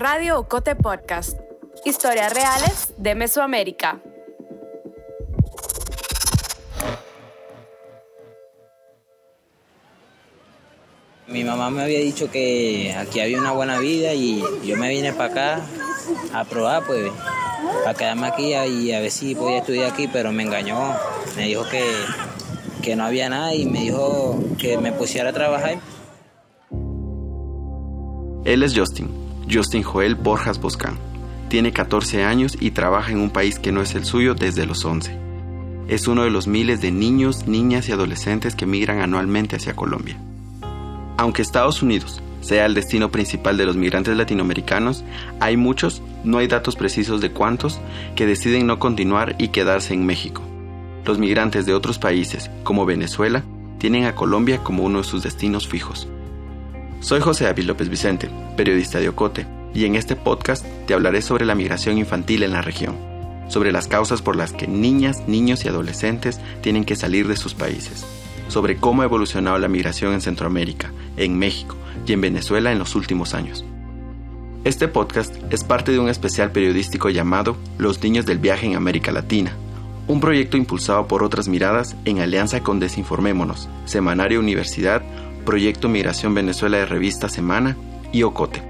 Radio Ocote Podcast. Historias reales de Mesoamérica. Mi mamá me había dicho que aquí había una buena vida y yo me vine para acá a probar, pues, para quedarme aquí y a ver si podía estudiar aquí, pero me engañó. Me dijo que, que no había nada y me dijo que me pusiera a trabajar. Él es Justin, Justin Joel Borjas Boscán. Tiene 14 años y trabaja en un país que no es el suyo desde los 11. Es uno de los miles de niños, niñas y adolescentes que migran anualmente hacia Colombia. Aunque Estados Unidos sea el destino principal de los migrantes latinoamericanos, hay muchos, no hay datos precisos de cuántos, que deciden no continuar y quedarse en México. Los migrantes de otros países, como Venezuela, tienen a Colombia como uno de sus destinos fijos. Soy José David López Vicente, periodista de Ocote, y en este podcast te hablaré sobre la migración infantil en la región, sobre las causas por las que niñas, niños y adolescentes tienen que salir de sus países sobre cómo ha evolucionado la migración en Centroamérica, en México y en Venezuela en los últimos años. Este podcast es parte de un especial periodístico llamado Los Niños del Viaje en América Latina, un proyecto impulsado por otras miradas en alianza con Desinformémonos, Semanario Universidad, Proyecto Migración Venezuela de Revista Semana y Ocote.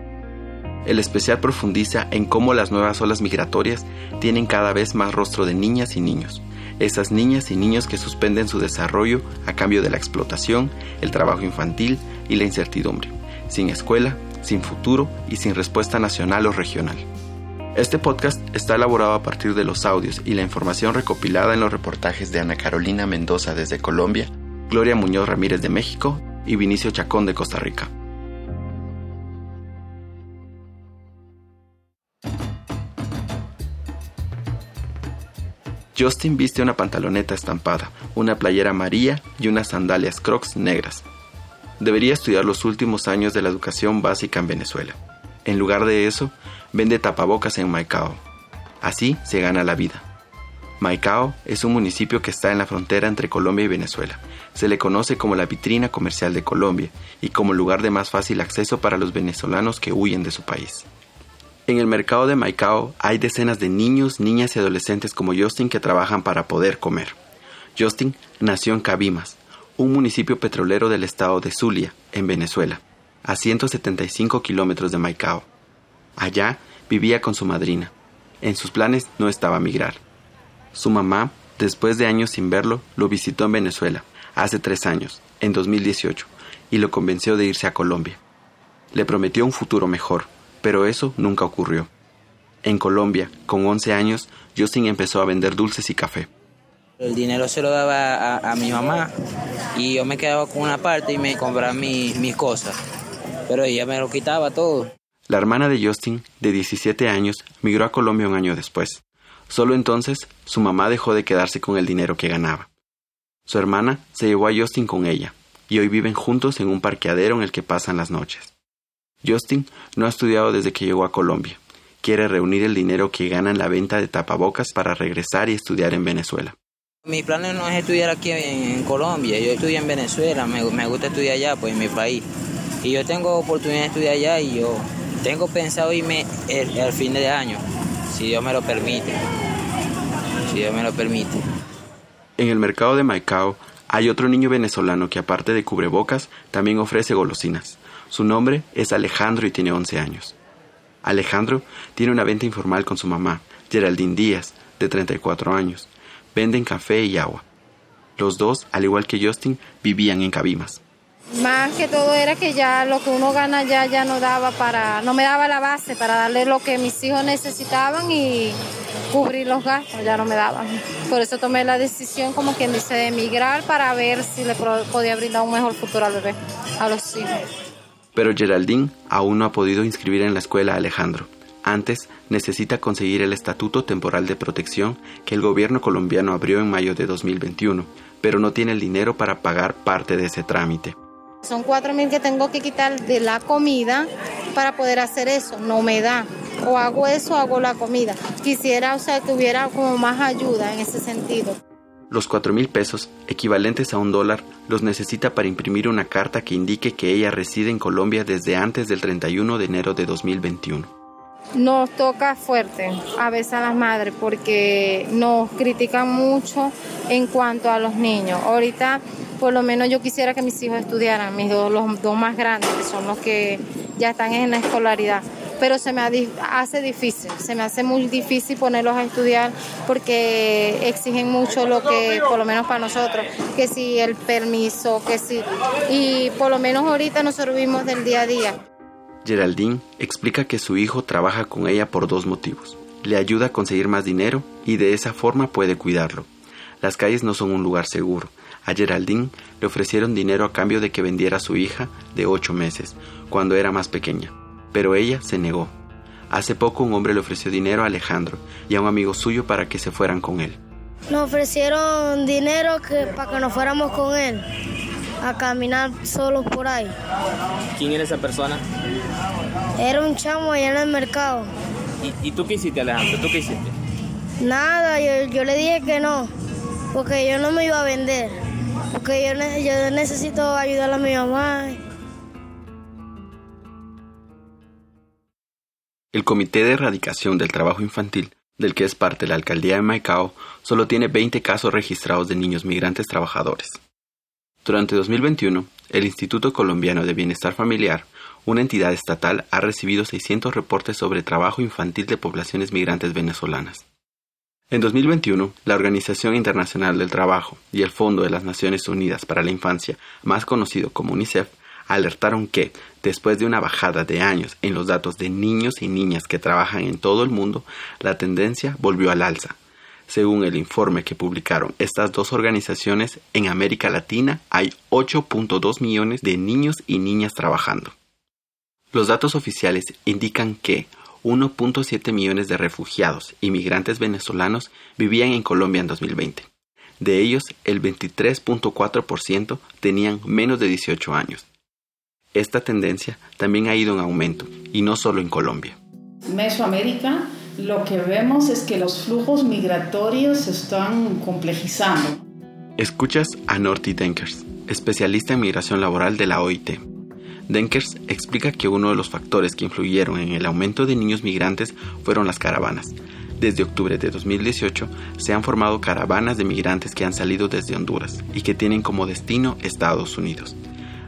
El especial profundiza en cómo las nuevas olas migratorias tienen cada vez más rostro de niñas y niños, esas niñas y niños que suspenden su desarrollo a cambio de la explotación, el trabajo infantil y la incertidumbre, sin escuela, sin futuro y sin respuesta nacional o regional. Este podcast está elaborado a partir de los audios y la información recopilada en los reportajes de Ana Carolina Mendoza desde Colombia, Gloria Muñoz Ramírez de México y Vinicio Chacón de Costa Rica. Justin viste una pantaloneta estampada, una playera amarilla y unas sandalias crocs negras. Debería estudiar los últimos años de la educación básica en Venezuela. En lugar de eso, vende tapabocas en Maicao. Así se gana la vida. Maicao es un municipio que está en la frontera entre Colombia y Venezuela. Se le conoce como la vitrina comercial de Colombia y como lugar de más fácil acceso para los venezolanos que huyen de su país. En el mercado de Maicao hay decenas de niños, niñas y adolescentes como Justin que trabajan para poder comer. Justin nació en Cabimas, un municipio petrolero del estado de Zulia, en Venezuela, a 175 kilómetros de Maicao. Allá vivía con su madrina. En sus planes no estaba migrar. Su mamá, después de años sin verlo, lo visitó en Venezuela, hace tres años, en 2018, y lo convenció de irse a Colombia. Le prometió un futuro mejor, pero eso nunca ocurrió. En Colombia, con 11 años, Justin empezó a vender dulces y café. El dinero se lo daba a, mi mamá y yo me quedaba con una parte y me compraba mis cosas, pero ella me lo quitaba todo. La hermana de Justin, de 17 años, migró a Colombia un año después. Solo entonces, su mamá dejó de quedarse con el dinero que ganaba. Su hermana se llevó a Justin con ella, y hoy viven juntos en un parqueadero en el que pasan las noches. Justin no ha estudiado desde que llegó a Colombia. Quiere reunir el dinero que gana en la venta de tapabocas para regresar y estudiar en Venezuela. Mi plan no es estudiar aquí en, Colombia, yo estudio en Venezuela, me, gusta estudiar allá, pues en mi país. Y yo tengo oportunidad de estudiar allá y yo tengo pensado irme el, fin de año, si Dios me lo permite. Si Dios me lo permite. En el mercado de Maicao hay otro niño venezolano que aparte de cubrebocas también ofrece golosinas. Su nombre es Alejandro y tiene 11 años. Alejandro tiene una venta informal con su mamá, Geraldine Díaz, de 34 años. Venden café y agua. Los dos, al igual que Justin, vivían en Cabimas. Más que todo era que ya lo que uno gana ya ya no daba para, no me daba la base para darle lo que mis hijos necesitaban y cubrir los gastos, ya no me daban. Por eso tomé la decisión como quien dice de emigrar para ver si le podía brindar un mejor futuro al bebé, a los hijos. Pero Geraldine aún no ha podido inscribir en la escuela a Alejandro. Antes, necesita conseguir el Estatuto Temporal de Protección que el gobierno colombiano abrió en mayo de 2021, pero no tiene el dinero para pagar parte de ese trámite. Son cuatro mil que tengo que quitar de la comida para poder hacer eso. No me da. O hago eso o hago la comida. Quisiera, o sea, que hubiera como más ayuda en ese sentido. Los cuatro mil pesos, equivalentes a un dólar, los necesita para imprimir una carta que indique que ella reside en Colombia desde antes del 31 de enero de 2021. Nos toca fuerte a veces a las madres porque nos critican mucho en cuanto a los niños. Ahorita por lo menos yo quisiera que mis hijos estudiaran, mis dos, los dos más grandes, que son los que ya están en la escolaridad pero se me hace difícil, se me hace muy difícil ponerlos a estudiar porque exigen mucho lo que, por lo menos para nosotros, que si el permiso, que si, y por lo menos ahorita nosotros vivimos del día a día. Geraldine explica que su hijo trabaja con ella por dos motivos. Le ayuda a conseguir más dinero y de esa forma puede cuidarlo. Las calles no son un lugar seguro. A Geraldine le ofrecieron dinero a cambio de que vendiera a su hija de ocho meses, cuando era más pequeña pero ella se negó. Hace poco un hombre le ofreció dinero a Alejandro y a un amigo suyo para que se fueran con él. Nos ofrecieron dinero para que nos fuéramos con él a caminar solos por ahí. ¿Quién era esa persona? Era un chamo allá en el mercado. ¿Y, tú qué hiciste, Alejandro? ¿Tú qué hiciste? Nada, yo, yo, le dije que no, porque yo no me iba a vender, porque yo, yo necesito ayudar a mi mamá. El Comité de Erradicación del Trabajo Infantil, del que es parte la alcaldía de Maicao, solo tiene 20 casos registrados de niños migrantes trabajadores. Durante 2021, el Instituto Colombiano de Bienestar Familiar, una entidad estatal, ha recibido 600 reportes sobre trabajo infantil de poblaciones migrantes venezolanas. En 2021, la Organización Internacional del Trabajo y el Fondo de las Naciones Unidas para la Infancia, más conocido como UNICEF, alertaron que, después de una bajada de años en los datos de niños y niñas que trabajan en todo el mundo, la tendencia volvió al alza. Según el informe que publicaron estas dos organizaciones, en América Latina hay 8.2 millones de niños y niñas trabajando. Los datos oficiales indican que 1.7 millones de refugiados y migrantes venezolanos vivían en Colombia en 2020. De ellos, el 23.4% tenían menos de 18 años esta tendencia también ha ido en aumento, y no solo en Colombia. Mesoamérica, lo que vemos es que los flujos migratorios se están complejizando. Escuchas a Norty Denkers, especialista en migración laboral de la OIT. Denkers explica que uno de los factores que influyeron en el aumento de niños migrantes fueron las caravanas. Desde octubre de 2018 se han formado caravanas de migrantes que han salido desde Honduras y que tienen como destino Estados Unidos.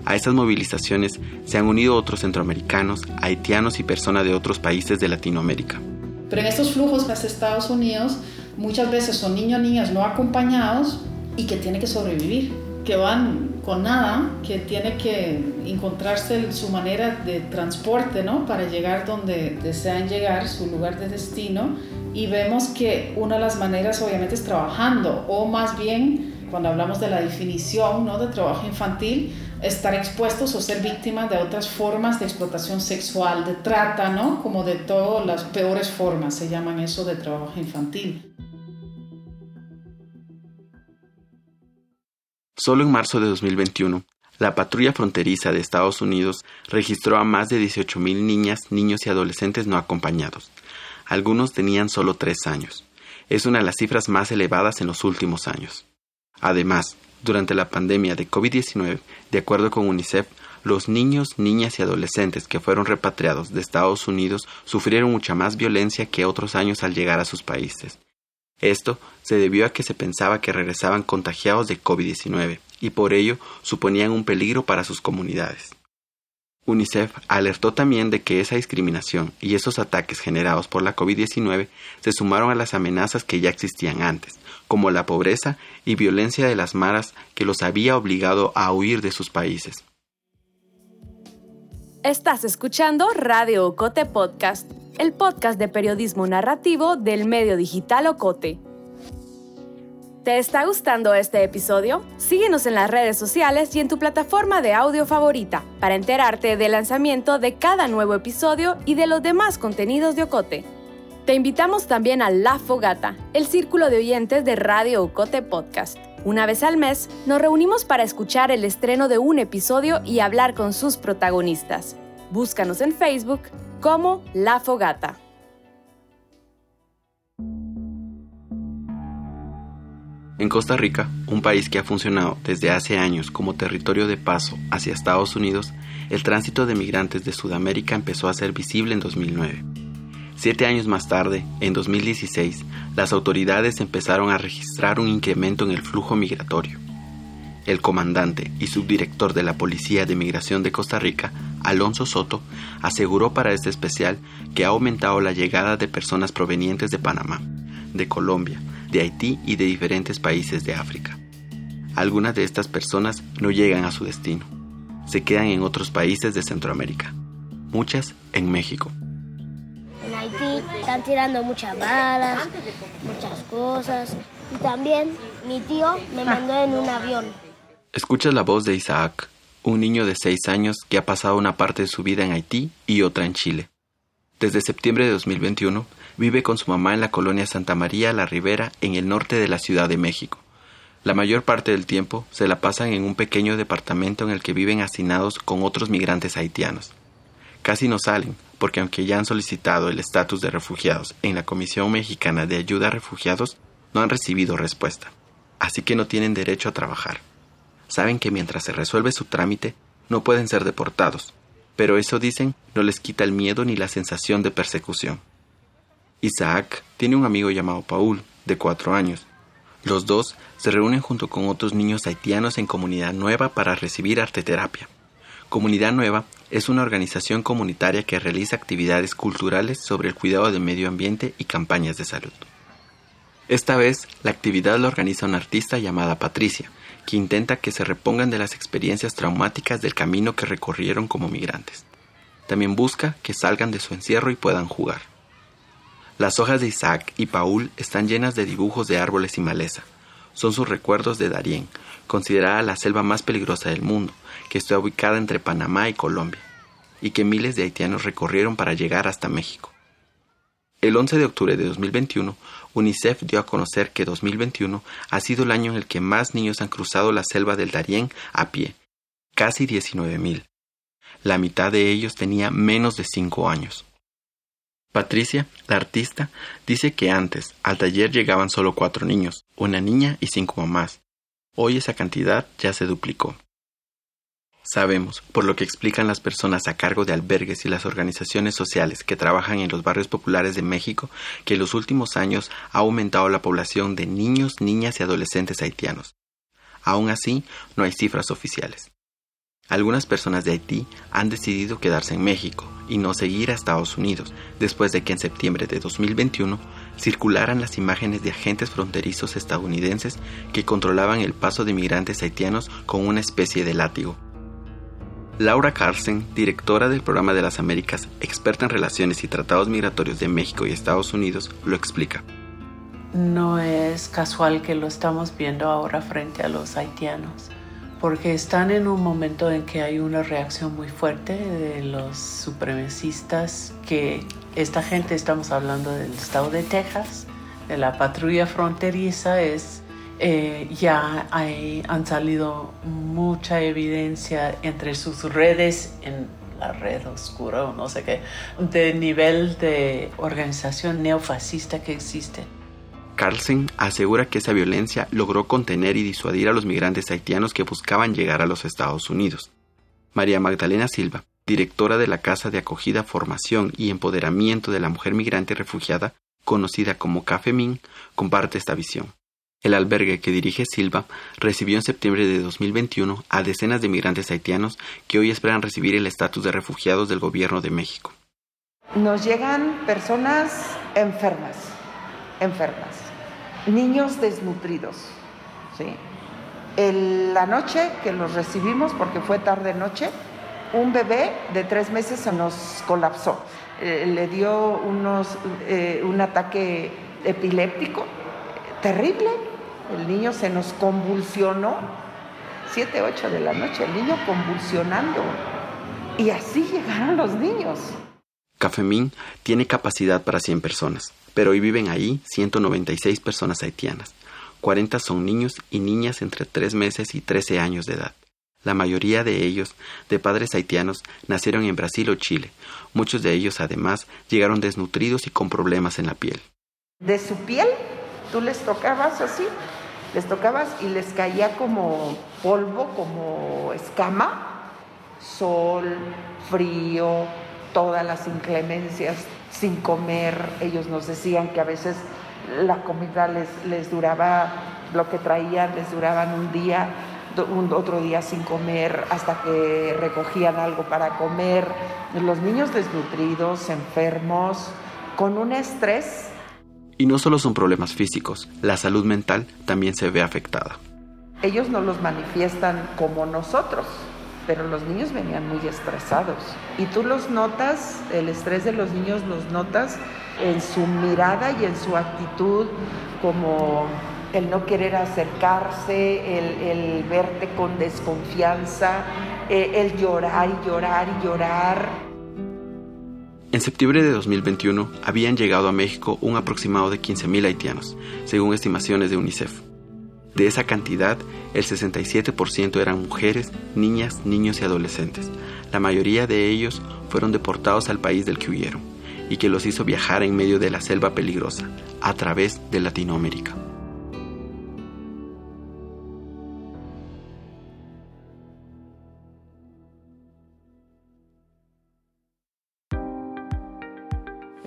A estas movilizaciones se han unido otros centroamericanos, haitianos y personas de otros países de Latinoamérica. Pero en estos flujos hacia Estados Unidos muchas veces son niños niñas no acompañados y que tienen que sobrevivir, que van con nada, que tienen que encontrarse su manera de transporte ¿no? para llegar donde desean llegar, su lugar de destino. Y vemos que una de las maneras obviamente es trabajando, o más bien cuando hablamos de la definición ¿no? de trabajo infantil, estar expuestos o ser víctimas de otras formas de explotación sexual, de trata, ¿no? Como de todas las peores formas, se llaman eso de trabajo infantil. Solo en marzo de 2021, la patrulla fronteriza de Estados Unidos registró a más de 18.000 niñas, niños y adolescentes no acompañados. Algunos tenían solo tres años. Es una de las cifras más elevadas en los últimos años. Además, durante la pandemia de COVID-19, de acuerdo con UNICEF, los niños, niñas y adolescentes que fueron repatriados de Estados Unidos sufrieron mucha más violencia que otros años al llegar a sus países. Esto se debió a que se pensaba que regresaban contagiados de COVID-19 y por ello suponían un peligro para sus comunidades. UNICEF alertó también de que esa discriminación y esos ataques generados por la COVID-19 se sumaron a las amenazas que ya existían antes, como la pobreza y violencia de las maras que los había obligado a huir de sus países. Estás escuchando Radio Ocote Podcast, el podcast de periodismo narrativo del medio digital Ocote. ¿Te está gustando este episodio? Síguenos en las redes sociales y en tu plataforma de audio favorita para enterarte del lanzamiento de cada nuevo episodio y de los demás contenidos de Ocote. Te invitamos también a La Fogata, el círculo de oyentes de Radio Ocote Podcast. Una vez al mes nos reunimos para escuchar el estreno de un episodio y hablar con sus protagonistas. Búscanos en Facebook como La Fogata. En Costa Rica, un país que ha funcionado desde hace años como territorio de paso hacia Estados Unidos, el tránsito de migrantes de Sudamérica empezó a ser visible en 2009. Siete años más tarde, en 2016, las autoridades empezaron a registrar un incremento en el flujo migratorio. El comandante y subdirector de la Policía de Migración de Costa Rica, Alonso Soto, aseguró para este especial que ha aumentado la llegada de personas provenientes de Panamá, de Colombia, de Haití y de diferentes países de África. Algunas de estas personas no llegan a su destino, se quedan en otros países de Centroamérica, muchas en México. Están tirando muchas balas, muchas cosas. Y también mi tío me mandó en un avión. Escuchas la voz de Isaac, un niño de 6 años que ha pasado una parte de su vida en Haití y otra en Chile. Desde septiembre de 2021 vive con su mamá en la colonia Santa María La Ribera en el norte de la Ciudad de México. La mayor parte del tiempo se la pasan en un pequeño departamento en el que viven hacinados con otros migrantes haitianos. Casi no salen, porque aunque ya han solicitado el estatus de refugiados en la Comisión Mexicana de Ayuda a Refugiados, no han recibido respuesta. Así que no tienen derecho a trabajar. Saben que mientras se resuelve su trámite, no pueden ser deportados, pero eso dicen no les quita el miedo ni la sensación de persecución. Isaac tiene un amigo llamado Paul, de cuatro años. Los dos se reúnen junto con otros niños haitianos en Comunidad Nueva para recibir arteterapia. Comunidad Nueva es una organización comunitaria que realiza actividades culturales sobre el cuidado del medio ambiente y campañas de salud. Esta vez, la actividad la organiza una artista llamada Patricia, que intenta que se repongan de las experiencias traumáticas del camino que recorrieron como migrantes. También busca que salgan de su encierro y puedan jugar. Las hojas de Isaac y Paul están llenas de dibujos de árboles y maleza. Son sus recuerdos de Darien, considerada la selva más peligrosa del mundo, que está ubicada entre Panamá y Colombia, y que miles de haitianos recorrieron para llegar hasta México. El 11 de octubre de 2021, UNICEF dio a conocer que 2021 ha sido el año en el que más niños han cruzado la selva del Darién a pie, casi 19.000. La mitad de ellos tenía menos de 5 años. Patricia, la artista, dice que antes al taller llegaban solo cuatro niños, una niña y cinco mamás. Hoy esa cantidad ya se duplicó. Sabemos, por lo que explican las personas a cargo de albergues y las organizaciones sociales que trabajan en los barrios populares de México, que en los últimos años ha aumentado la población de niños, niñas y adolescentes haitianos. Aún así, no hay cifras oficiales. Algunas personas de Haití han decidido quedarse en México y no seguir a Estados Unidos, después de que en septiembre de 2021 circularan las imágenes de agentes fronterizos estadounidenses que controlaban el paso de migrantes haitianos con una especie de látigo. Laura Carlsen, directora del Programa de las Américas, experta en relaciones y tratados migratorios de México y Estados Unidos, lo explica. No es casual que lo estamos viendo ahora frente a los haitianos, porque están en un momento en que hay una reacción muy fuerte de los supremacistas, que esta gente, estamos hablando del estado de Texas, de la patrulla fronteriza, es eh, ya han salido mucha evidencia entre sus redes, en la red oscura o no sé qué, de nivel de organización neofascista que existe. Carlsen asegura que esa violencia logró contener y disuadir a los migrantes haitianos que buscaban llegar a los Estados Unidos. María Magdalena Silva, directora de la Casa de Acogida, Formación y Empoderamiento de la Mujer Migrante Refugiada, conocida como CAFEMIN, comparte esta visión. El albergue que dirige Silva recibió en septiembre de 2021 a decenas de migrantes haitianos que hoy esperan recibir el estatus de refugiados del gobierno de México. Nos llegan personas enfermas, enfermas, niños desnutridos. ¿sí? la noche que los recibimos, porque fue tarde noche, un bebé de tres meses se nos colapsó. Eh, le dio unos, eh, un ataque epiléptico terrible el niño se nos convulsionó, 7, 8 de la noche, el niño convulsionando. Y así llegaron los niños. Cafemín tiene capacidad para 100 personas, pero hoy viven ahí 196 personas haitianas. 40 son niños y niñas entre 3 meses y 13 años de edad. La mayoría de ellos, de padres haitianos, nacieron en Brasil o Chile. Muchos de ellos, además, llegaron desnutridos y con problemas en la piel. De su piel, tú les tocabas así les tocabas y les caía como polvo, como escama, sol, frío, todas las inclemencias, sin comer. Ellos nos decían que a veces la comida les, les duraba, lo que traían les duraban un día, un, otro día sin comer, hasta que recogían algo para comer. Los niños desnutridos, enfermos, con un estrés. Y no solo son problemas físicos, la salud mental también se ve afectada. Ellos no los manifiestan como nosotros, pero los niños venían muy estresados. Y tú los notas, el estrés de los niños los notas en su mirada y en su actitud, como el no querer acercarse, el, verte con desconfianza, eh, el llorar y llorar y llorar. Septiembre de 2021 habían llegado a México un aproximado de 15.000 haitianos, según estimaciones de UNICEF. De esa cantidad, el 67% eran mujeres, niñas, niños y adolescentes. La mayoría de ellos fueron deportados al país del que huyeron y que los hizo viajar en medio de la selva peligrosa, a través de Latinoamérica.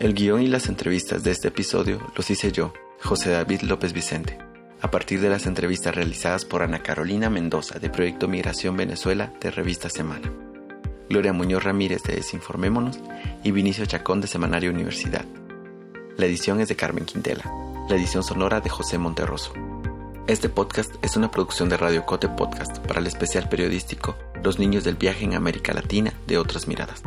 El guion y las entrevistas de este episodio los hice yo, José David López Vicente a partir de las entrevistas realizadas por Ana Carolina Mendoza de Proyecto Migración Venezuela de Revista Semana, Gloria Muñoz Ramírez de Desinformémonos y Vinicio Chacón de Semanario Universidad. La edición es de Carmen Quintela, la edición sonora de José Monterroso. Este podcast es una producción de Radio Cote Podcast para el especial periodístico Los niños del viaje en América Latina de otras miradas.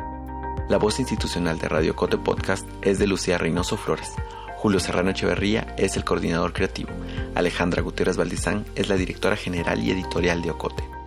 La voz institucional de Radio Cote Podcast es de Lucía Reynoso Flores Julio Serrano Echeverría es el coordinador creativo. Alejandra Gutiérrez Valdizán es la directora general y editorial de Ocote.